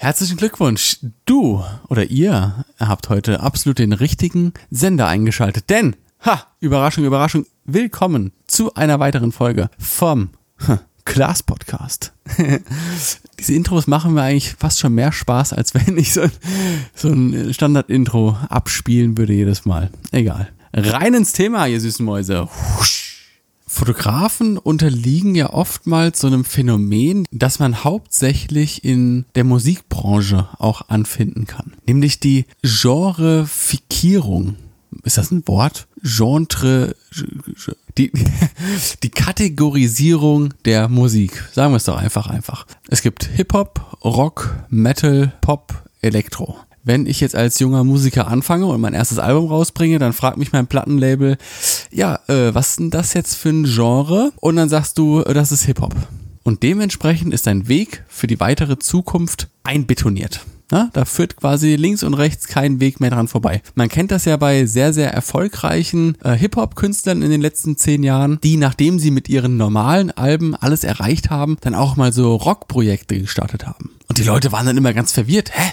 Herzlichen Glückwunsch. Du oder ihr habt heute absolut den richtigen Sender eingeschaltet. Denn, ha, Überraschung, Überraschung, willkommen zu einer weiteren Folge vom Class Podcast. Diese Intros machen mir eigentlich fast schon mehr Spaß, als wenn ich so, so ein Standard-Intro abspielen würde jedes Mal. Egal. Rein ins Thema, ihr süßen Mäuse. Husch. Fotografen unterliegen ja oftmals so einem Phänomen, das man hauptsächlich in der Musikbranche auch anfinden kann, nämlich die Genrefikierung. Ist das ein Wort? Genre, die, die Kategorisierung der Musik. Sagen wir es doch einfach einfach. Es gibt Hip-Hop, Rock, Metal, Pop, Elektro wenn ich jetzt als junger Musiker anfange und mein erstes Album rausbringe, dann fragt mich mein Plattenlabel, ja, äh, was ist denn das jetzt für ein Genre? Und dann sagst du, äh, das ist Hip-Hop. Und dementsprechend ist dein Weg für die weitere Zukunft einbetoniert. Na, da führt quasi links und rechts kein Weg mehr dran vorbei. Man kennt das ja bei sehr, sehr erfolgreichen äh, Hip-Hop-Künstlern in den letzten zehn Jahren, die, nachdem sie mit ihren normalen Alben alles erreicht haben, dann auch mal so Rockprojekte gestartet haben. Und die Leute waren dann immer ganz verwirrt. Hä?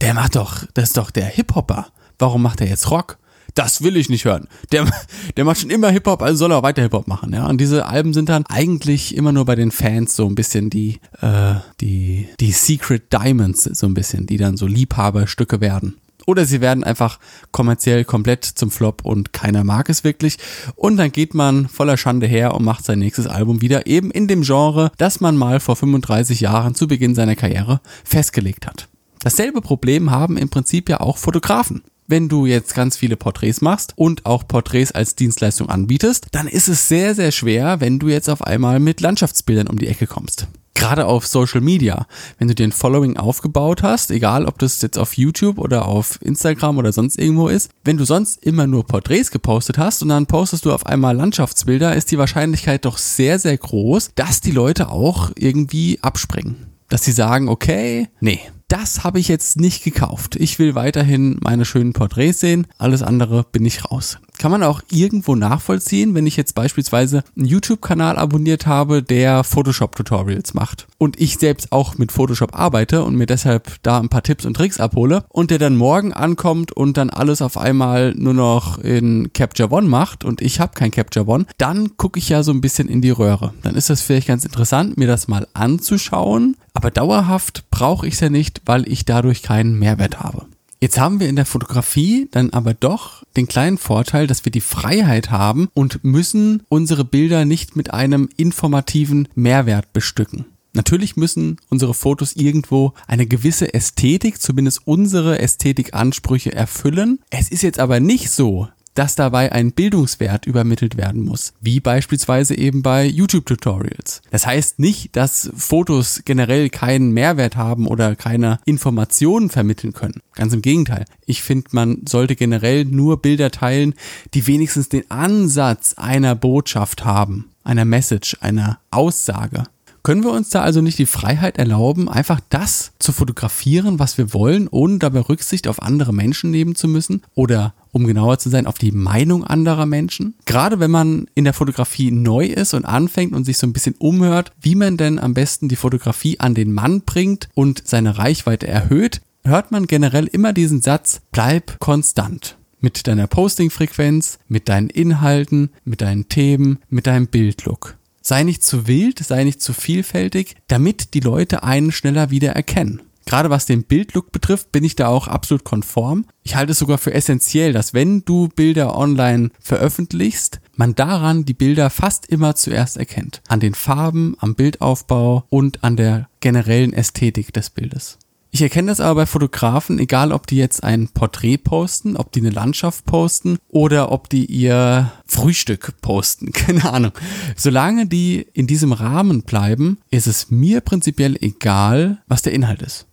Der macht doch, das ist doch der Hip-Hopper. Warum macht er jetzt Rock? Das will ich nicht hören. Der, der macht schon immer Hip-Hop, also soll er weiter Hip-Hop machen, ja. Und diese Alben sind dann eigentlich immer nur bei den Fans so ein bisschen die, äh, die, die Secret Diamonds, so ein bisschen, die dann so Liebhaberstücke werden. Oder sie werden einfach kommerziell komplett zum Flop und keiner mag es wirklich. Und dann geht man voller Schande her und macht sein nächstes Album wieder eben in dem Genre, das man mal vor 35 Jahren zu Beginn seiner Karriere festgelegt hat. Dasselbe Problem haben im Prinzip ja auch Fotografen. Wenn du jetzt ganz viele Porträts machst und auch Porträts als Dienstleistung anbietest, dann ist es sehr, sehr schwer, wenn du jetzt auf einmal mit Landschaftsbildern um die Ecke kommst. Gerade auf Social Media, wenn du dir ein Following aufgebaut hast, egal ob das jetzt auf YouTube oder auf Instagram oder sonst irgendwo ist, wenn du sonst immer nur Porträts gepostet hast und dann postest du auf einmal Landschaftsbilder, ist die Wahrscheinlichkeit doch sehr, sehr groß, dass die Leute auch irgendwie abspringen. Dass sie sagen, okay, nee, das habe ich jetzt nicht gekauft. Ich will weiterhin meine schönen Porträts sehen. Alles andere bin ich raus. Kann man auch irgendwo nachvollziehen, wenn ich jetzt beispielsweise einen YouTube-Kanal abonniert habe, der Photoshop-Tutorials macht und ich selbst auch mit Photoshop arbeite und mir deshalb da ein paar Tipps und Tricks abhole und der dann morgen ankommt und dann alles auf einmal nur noch in Capture One macht und ich habe kein Capture One, dann gucke ich ja so ein bisschen in die Röhre. Dann ist das vielleicht ganz interessant, mir das mal anzuschauen, aber dauerhaft brauche ich es ja nicht, weil ich dadurch keinen Mehrwert habe. Jetzt haben wir in der Fotografie dann aber doch den kleinen Vorteil, dass wir die Freiheit haben und müssen unsere Bilder nicht mit einem informativen Mehrwert bestücken. Natürlich müssen unsere Fotos irgendwo eine gewisse Ästhetik, zumindest unsere Ästhetikansprüche erfüllen. Es ist jetzt aber nicht so, dass dabei ein Bildungswert übermittelt werden muss, wie beispielsweise eben bei YouTube-Tutorials. Das heißt nicht, dass Fotos generell keinen Mehrwert haben oder keine Informationen vermitteln können. Ganz im Gegenteil. Ich finde, man sollte generell nur Bilder teilen, die wenigstens den Ansatz einer Botschaft haben, einer Message, einer Aussage. Können wir uns da also nicht die Freiheit erlauben, einfach das zu fotografieren, was wir wollen, ohne dabei Rücksicht auf andere Menschen nehmen zu müssen? Oder um genauer zu sein, auf die Meinung anderer Menschen? Gerade wenn man in der Fotografie neu ist und anfängt und sich so ein bisschen umhört, wie man denn am besten die Fotografie an den Mann bringt und seine Reichweite erhöht, hört man generell immer diesen Satz, bleib konstant mit deiner Postingfrequenz, mit deinen Inhalten, mit deinen Themen, mit deinem Bildlook. Sei nicht zu wild, sei nicht zu vielfältig, damit die Leute einen schneller wieder erkennen. Gerade was den Bildlook betrifft, bin ich da auch absolut konform. Ich halte es sogar für essentiell, dass wenn du Bilder online veröffentlichst, man daran die Bilder fast immer zuerst erkennt. An den Farben, am Bildaufbau und an der generellen Ästhetik des Bildes. Ich erkenne das aber bei Fotografen, egal ob die jetzt ein Porträt posten, ob die eine Landschaft posten oder ob die ihr Frühstück posten. Keine Ahnung. Solange die in diesem Rahmen bleiben, ist es mir prinzipiell egal, was der Inhalt ist.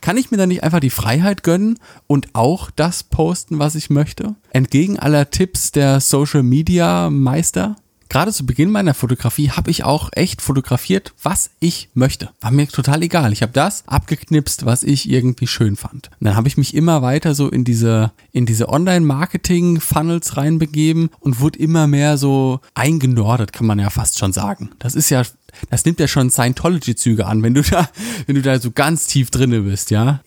Kann ich mir da nicht einfach die Freiheit gönnen und auch das posten, was ich möchte? Entgegen aller Tipps der Social Media Meister? Gerade zu Beginn meiner Fotografie habe ich auch echt fotografiert, was ich möchte. War mir total egal. Ich habe das abgeknipst, was ich irgendwie schön fand. Und dann habe ich mich immer weiter so in diese, in diese Online-Marketing-Funnels reinbegeben und wurde immer mehr so eingenordet, kann man ja fast schon sagen. Das ist ja das nimmt ja schon Scientology-Züge an, wenn du da, wenn du da so ganz tief drinne bist, ja.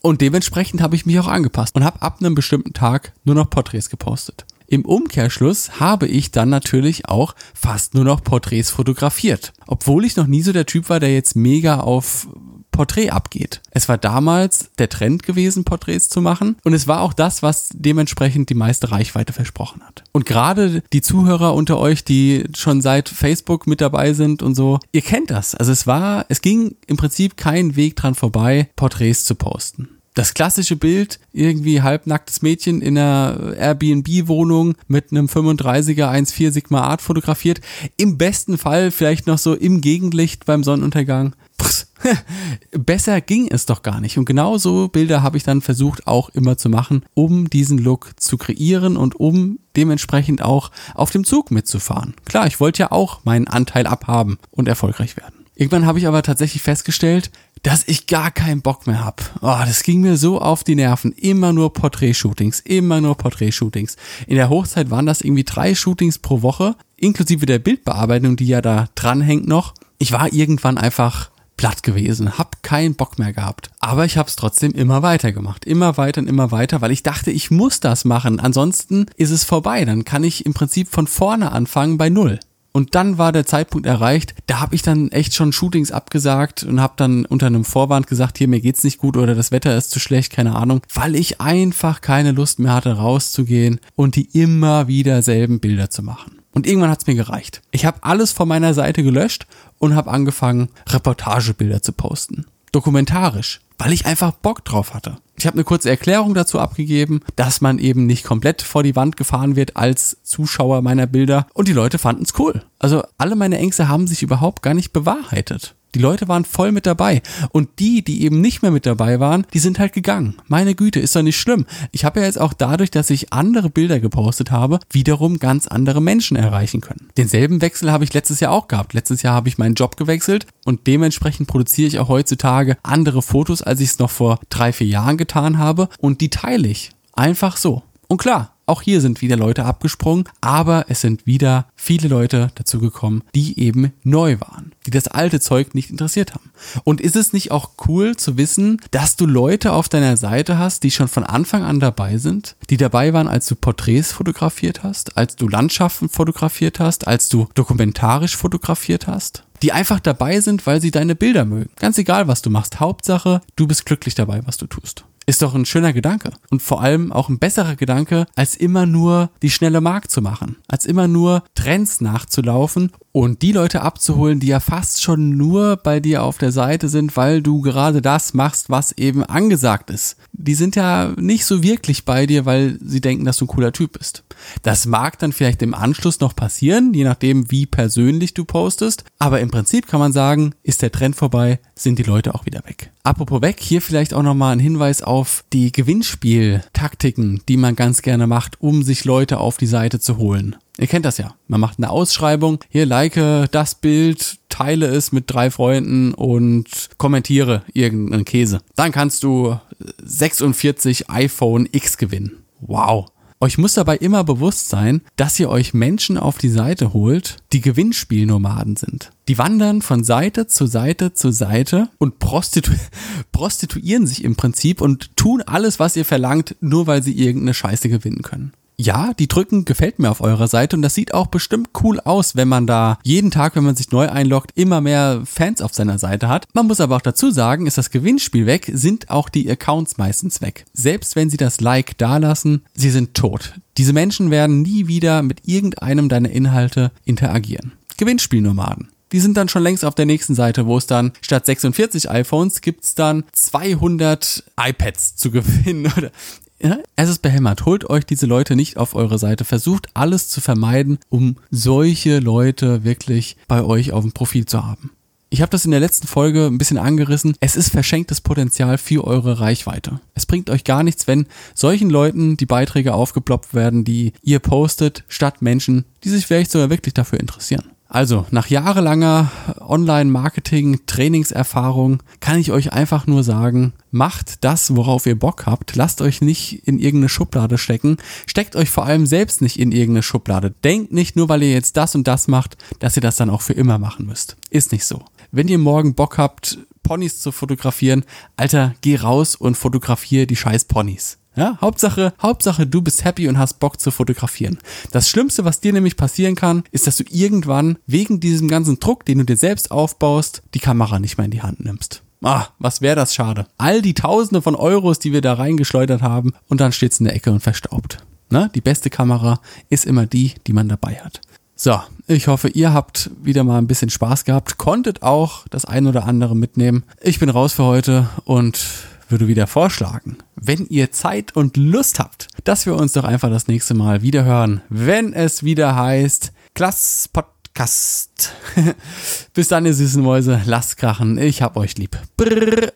Und dementsprechend habe ich mich auch angepasst und habe ab einem bestimmten Tag nur noch Porträts gepostet. Im Umkehrschluss habe ich dann natürlich auch fast nur noch Porträts fotografiert. Obwohl ich noch nie so der Typ war, der jetzt mega auf Porträt abgeht. Es war damals der Trend gewesen, Porträts zu machen und es war auch das, was dementsprechend die meiste Reichweite versprochen hat. Und gerade die Zuhörer unter euch, die schon seit Facebook mit dabei sind und so, ihr kennt das. Also es war, es ging im Prinzip kein Weg dran vorbei, Porträts zu posten das klassische Bild, irgendwie halbnacktes Mädchen in einer Airbnb-Wohnung mit einem 35er 1.4 Sigma Art fotografiert. Im besten Fall vielleicht noch so im Gegenlicht beim Sonnenuntergang. Pff, besser ging es doch gar nicht. Und genau so Bilder habe ich dann versucht auch immer zu machen, um diesen Look zu kreieren und um dementsprechend auch auf dem Zug mitzufahren. Klar, ich wollte ja auch meinen Anteil abhaben und erfolgreich werden. Irgendwann habe ich aber tatsächlich festgestellt, dass ich gar keinen Bock mehr hab. Oh, das ging mir so auf die Nerven. Immer nur Porträtshootings, immer nur Porträtshootings. In der Hochzeit waren das irgendwie drei Shootings pro Woche, inklusive der Bildbearbeitung, die ja da dranhängt noch. Ich war irgendwann einfach platt gewesen, hab keinen Bock mehr gehabt. Aber ich hab's trotzdem immer weiter gemacht. Immer weiter und immer weiter, weil ich dachte, ich muss das machen. Ansonsten ist es vorbei. Dann kann ich im Prinzip von vorne anfangen bei Null. Und dann war der Zeitpunkt erreicht, da habe ich dann echt schon Shootings abgesagt und habe dann unter einem Vorwand gesagt, hier mir geht's nicht gut oder das Wetter ist zu schlecht, keine Ahnung, weil ich einfach keine Lust mehr hatte rauszugehen und die immer wieder selben Bilder zu machen. Und irgendwann hat's mir gereicht. Ich habe alles von meiner Seite gelöscht und habe angefangen, Reportagebilder zu posten. Dokumentarisch, weil ich einfach Bock drauf hatte. Ich habe eine kurze Erklärung dazu abgegeben, dass man eben nicht komplett vor die Wand gefahren wird als Zuschauer meiner Bilder und die Leute fanden es cool. Also alle meine Ängste haben sich überhaupt gar nicht bewahrheitet. Die Leute waren voll mit dabei. Und die, die eben nicht mehr mit dabei waren, die sind halt gegangen. Meine Güte, ist doch nicht schlimm. Ich habe ja jetzt auch dadurch, dass ich andere Bilder gepostet habe, wiederum ganz andere Menschen erreichen können. Denselben Wechsel habe ich letztes Jahr auch gehabt. Letztes Jahr habe ich meinen Job gewechselt und dementsprechend produziere ich auch heutzutage andere Fotos, als ich es noch vor drei, vier Jahren getan habe. Und die teile ich. Einfach so. Und klar, auch hier sind wieder Leute abgesprungen, aber es sind wieder viele Leute dazugekommen, die eben neu waren, die das alte Zeug nicht interessiert haben. Und ist es nicht auch cool zu wissen, dass du Leute auf deiner Seite hast, die schon von Anfang an dabei sind, die dabei waren, als du Porträts fotografiert hast, als du Landschaften fotografiert hast, als du dokumentarisch fotografiert hast? die einfach dabei sind, weil sie deine Bilder mögen. Ganz egal, was du machst. Hauptsache, du bist glücklich dabei, was du tust. Ist doch ein schöner Gedanke. Und vor allem auch ein besserer Gedanke, als immer nur die schnelle Mark zu machen. Als immer nur Trends nachzulaufen und die Leute abzuholen, die ja fast schon nur bei dir auf der Seite sind, weil du gerade das machst, was eben angesagt ist. Die sind ja nicht so wirklich bei dir, weil sie denken, dass du ein cooler Typ bist. Das mag dann vielleicht im Anschluss noch passieren, je nachdem, wie persönlich du postest. Aber im Prinzip kann man sagen, ist der Trend vorbei, sind die Leute auch wieder weg. Apropos weg, hier vielleicht auch nochmal ein Hinweis auf die Gewinnspieltaktiken, die man ganz gerne macht, um sich Leute auf die Seite zu holen. Ihr kennt das ja. Man macht eine Ausschreibung. Hier like das Bild, teile es mit drei Freunden und kommentiere irgendeinen Käse. Dann kannst du 46 iPhone X gewinnen. Wow. Euch muss dabei immer bewusst sein, dass ihr euch Menschen auf die Seite holt, die Gewinnspielnomaden sind. Die wandern von Seite zu Seite zu Seite und prostitu prostituieren sich im Prinzip und tun alles, was ihr verlangt, nur weil sie irgendeine Scheiße gewinnen können ja, die drücken gefällt mir auf eurer Seite und das sieht auch bestimmt cool aus, wenn man da jeden Tag, wenn man sich neu einloggt, immer mehr Fans auf seiner Seite hat. Man muss aber auch dazu sagen, ist das Gewinnspiel weg, sind auch die Accounts meistens weg. Selbst wenn sie das Like dalassen, sie sind tot. Diese Menschen werden nie wieder mit irgendeinem deiner Inhalte interagieren. Gewinnspielnomaden. Die sind dann schon längst auf der nächsten Seite, wo es dann statt 46 iPhones gibt's dann 200 iPads zu gewinnen oder ja, es ist behämmert. Holt euch diese Leute nicht auf eure Seite. Versucht alles zu vermeiden, um solche Leute wirklich bei euch auf dem Profil zu haben. Ich habe das in der letzten Folge ein bisschen angerissen. Es ist verschenktes Potenzial für eure Reichweite. Es bringt euch gar nichts, wenn solchen Leuten die Beiträge aufgeploppt werden, die ihr postet, statt Menschen, die sich vielleicht sogar wirklich dafür interessieren. Also, nach jahrelanger Online-Marketing-Trainingserfahrung kann ich euch einfach nur sagen, macht das, worauf ihr Bock habt. Lasst euch nicht in irgendeine Schublade stecken. Steckt euch vor allem selbst nicht in irgendeine Schublade. Denkt nicht nur, weil ihr jetzt das und das macht, dass ihr das dann auch für immer machen müsst. Ist nicht so. Wenn ihr morgen Bock habt, Ponys zu fotografieren, Alter, geh raus und fotografiere die scheiß Ponys. Ja, Hauptsache, Hauptsache, du bist happy und hast Bock zu fotografieren. Das Schlimmste, was dir nämlich passieren kann, ist, dass du irgendwann wegen diesem ganzen Druck, den du dir selbst aufbaust, die Kamera nicht mehr in die Hand nimmst. Ah, was wäre das schade. All die Tausende von Euros, die wir da reingeschleudert haben, und dann steht's in der Ecke und verstaubt. Ne? Die beste Kamera ist immer die, die man dabei hat. So, ich hoffe, ihr habt wieder mal ein bisschen Spaß gehabt, konntet auch das ein oder andere mitnehmen. Ich bin raus für heute und würde wieder vorschlagen, wenn ihr Zeit und Lust habt, dass wir uns doch einfach das nächste Mal wieder hören, wenn es wieder heißt Klass Podcast. Bis dann, ihr süßen Mäuse, lasst krachen, ich hab euch lieb. Brrr.